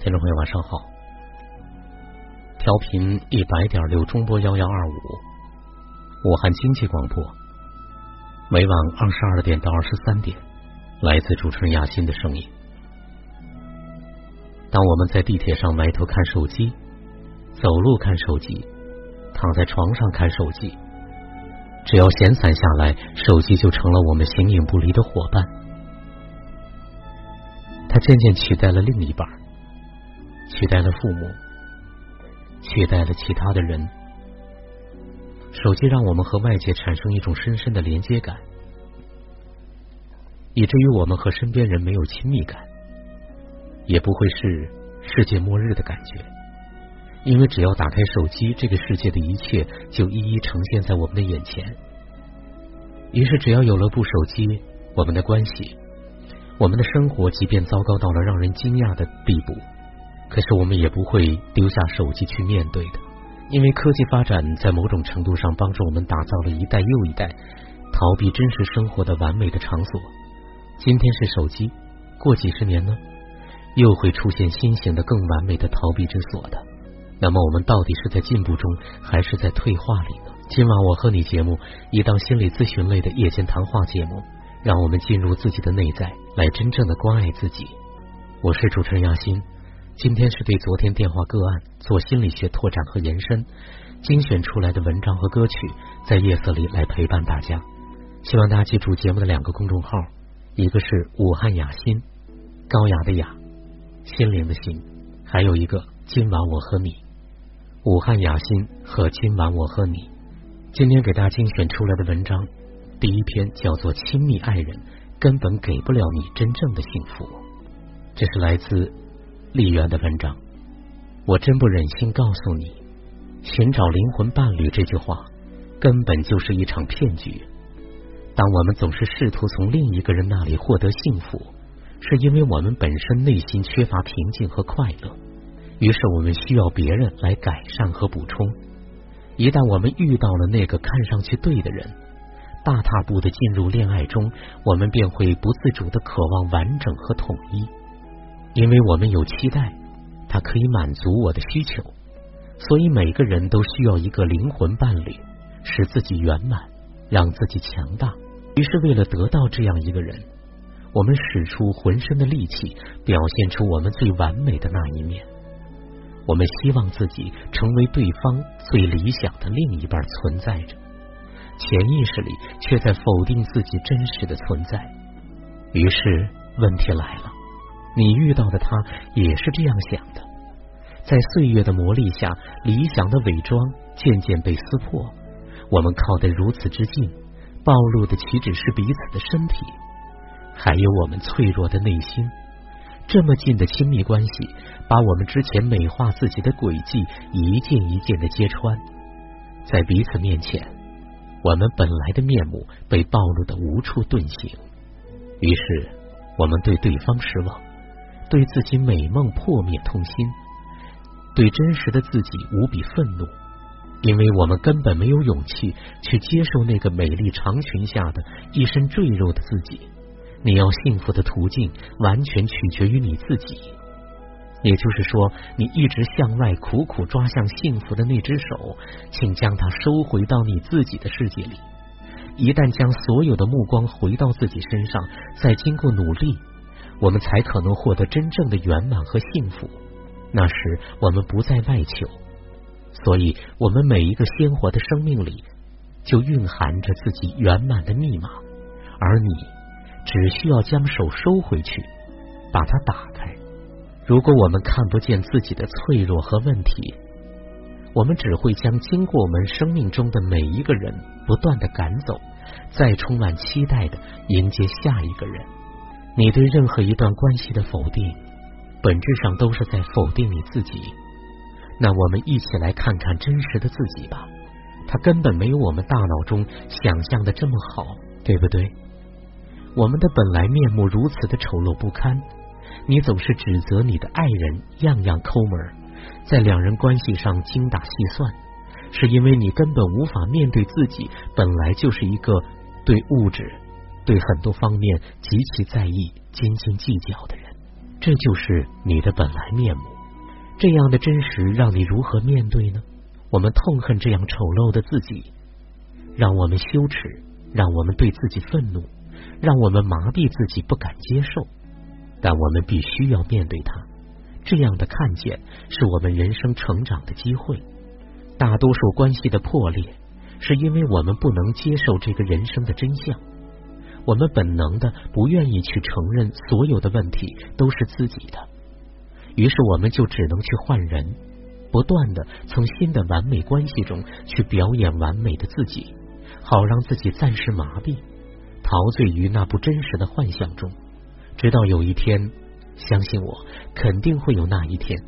听众朋友，晚上好。调频一百点六中波幺幺二五，武汉经济广播，每晚二十二点到二十三点，来自主持人亚欣的声音。当我们在地铁上埋头看手机，走路看手机，躺在床上看手机，只要闲散下来，手机就成了我们形影不离的伙伴。它渐渐取代了另一半。取代了父母，取代了其他的人。手机让我们和外界产生一种深深的连接感，以至于我们和身边人没有亲密感，也不会是世界末日的感觉。因为只要打开手机，这个世界的一切就一一呈现在我们的眼前。于是，只要有了部手机，我们的关系，我们的生活，即便糟糕到了让人惊讶的地步。可是我们也不会丢下手机去面对的，因为科技发展在某种程度上帮助我们打造了一代又一代逃避真实生活的完美的场所。今天是手机，过几十年呢，又会出现新型的更完美的逃避之所的。那么我们到底是在进步中，还是在退化里呢？今晚我和你节目一档心理咨询类的夜间谈话节目，让我们进入自己的内在，来真正的关爱自己。我是主持人亚欣。今天是对昨天电话个案做心理学拓展和延伸，精选出来的文章和歌曲，在夜色里来陪伴大家。希望大家记住节目的两个公众号，一个是武汉雅心，高雅的雅，心灵的心，还有一个今晚我和你，武汉雅心和今晚我和你。今天给大家精选出来的文章，第一篇叫做《亲密爱人根本给不了你真正的幸福》，这是来自。丽媛的文章，我真不忍心告诉你，寻找灵魂伴侣这句话根本就是一场骗局。当我们总是试图从另一个人那里获得幸福，是因为我们本身内心缺乏平静和快乐，于是我们需要别人来改善和补充。一旦我们遇到了那个看上去对的人，大踏步的进入恋爱中，我们便会不自主的渴望完整和统一。因为我们有期待，它可以满足我的需求，所以每个人都需要一个灵魂伴侣，使自己圆满，让自己强大。于是，为了得到这样一个人，我们使出浑身的力气，表现出我们最完美的那一面。我们希望自己成为对方最理想的另一半存在着，潜意识里却在否定自己真实的存在。于是，问题来了。你遇到的他也是这样想的，在岁月的磨砺下，理想的伪装渐渐被撕破。我们靠得如此之近，暴露的岂止是彼此的身体，还有我们脆弱的内心。这么近的亲密关系，把我们之前美化自己的轨迹一件一件的揭穿，在彼此面前，我们本来的面目被暴露的无处遁形。于是，我们对对方失望。对自己美梦破灭痛心，对真实的自己无比愤怒，因为我们根本没有勇气去接受那个美丽长裙下的一身赘肉的自己。你要幸福的途径完全取决于你自己，也就是说，你一直向外苦苦抓向幸福的那只手，请将它收回到你自己的世界里。一旦将所有的目光回到自己身上，再经过努力。我们才可能获得真正的圆满和幸福。那时我们不再外求，所以我们每一个鲜活的生命里就蕴含着自己圆满的密码。而你只需要将手收回去，把它打开。如果我们看不见自己的脆弱和问题，我们只会将经过我们生命中的每一个人不断的赶走，再充满期待的迎接下一个人。你对任何一段关系的否定，本质上都是在否定你自己。那我们一起来看看真实的自己吧，他根本没有我们大脑中想象的这么好，对不对？我们的本来面目如此的丑陋不堪，你总是指责你的爱人样样抠门，在两人关系上精打细算，是因为你根本无法面对自己本来就是一个对物质。对很多方面极其在意、斤斤计较的人，这就是你的本来面目。这样的真实让你如何面对呢？我们痛恨这样丑陋的自己，让我们羞耻，让我们对自己愤怒，让我们麻痹自己，不敢接受。但我们必须要面对它。这样的看见是我们人生成长的机会。大多数关系的破裂，是因为我们不能接受这个人生的真相。我们本能的不愿意去承认所有的问题都是自己的，于是我们就只能去换人，不断的从新的完美关系中去表演完美的自己，好让自己暂时麻痹，陶醉于那不真实的幻想中，直到有一天，相信我，肯定会有那一天。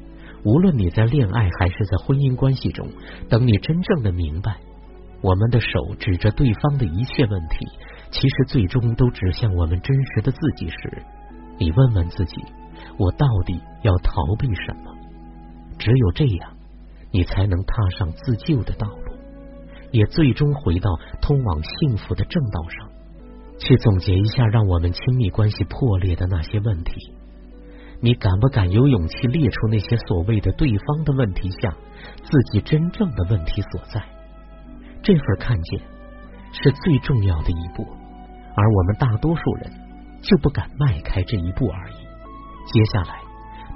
无论你在恋爱还是在婚姻关系中，等你真正的明白，我们的手指着对方的一切问题。其实最终都指向我们真实的自己时，你问问自己：我到底要逃避什么？只有这样，你才能踏上自救的道路，也最终回到通往幸福的正道上。去总结一下让我们亲密关系破裂的那些问题，你敢不敢有勇气列出那些所谓的对方的问题下自己真正的问题所在？这份看见是最重要的一步。而我们大多数人就不敢迈开这一步而已。接下来，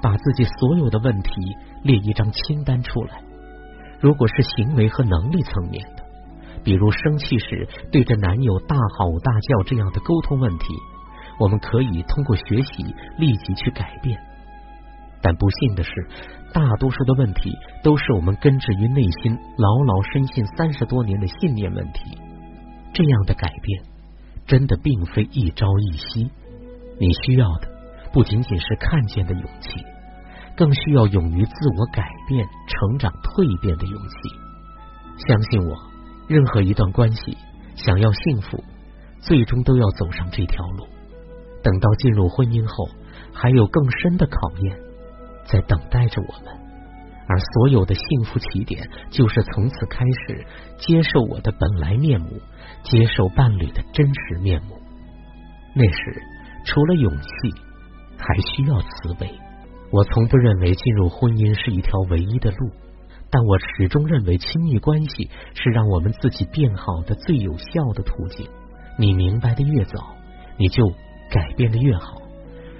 把自己所有的问题列一张清单出来。如果是行为和能力层面的，比如生气时对着男友大吼大叫这样的沟通问题，我们可以通过学习立即去改变。但不幸的是，大多数的问题都是我们根植于内心、牢牢深信三十多年的信念问题。这样的改变。真的并非一朝一夕，你需要的不仅仅是看见的勇气，更需要勇于自我改变、成长、蜕变的勇气。相信我，任何一段关系想要幸福，最终都要走上这条路。等到进入婚姻后，还有更深的考验在等待着我们。而所有的幸福起点，就是从此开始接受我的本来面目。接受伴侣的真实面目，那时除了勇气，还需要慈悲。我从不认为进入婚姻是一条唯一的路，但我始终认为亲密关系是让我们自己变好的最有效的途径。你明白的越早，你就改变的越好。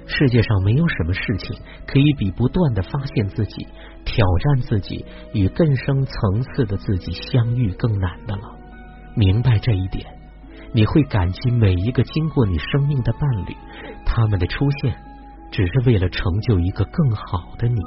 世界上没有什么事情可以比不断的发现自己、挑战自己与更深层次的自己相遇更难的了。明白这一点，你会感激每一个经过你生命的伴侣，他们的出现只是为了成就一个更好的你。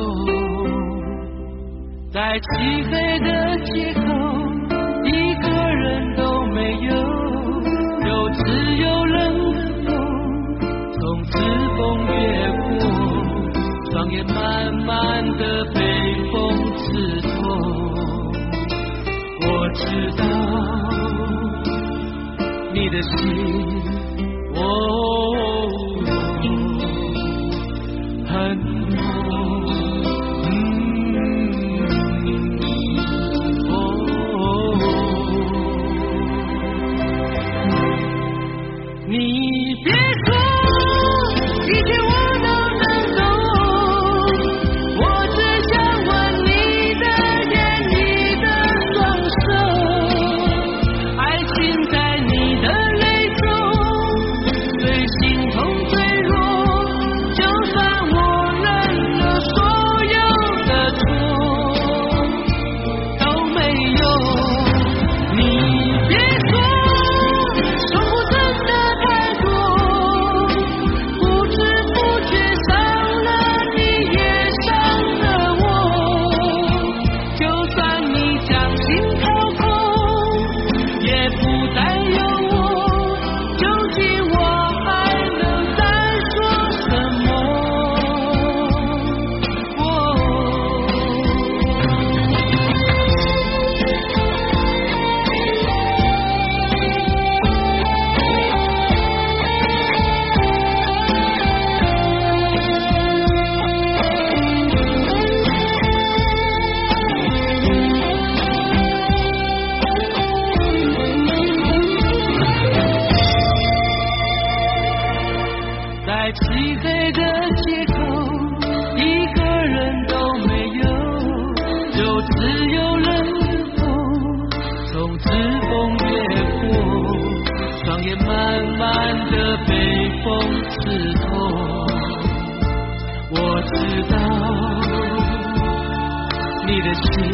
活中，在漆黑的街头，一个人都没有，有只有冷的风从指缝越过，双眼慢。慢的被风刺痛，我知道你的心，漆黑的街头，一个人都没有，就只有冷风从指缝掠过，双眼慢慢的被风刺痛。我知道你的心。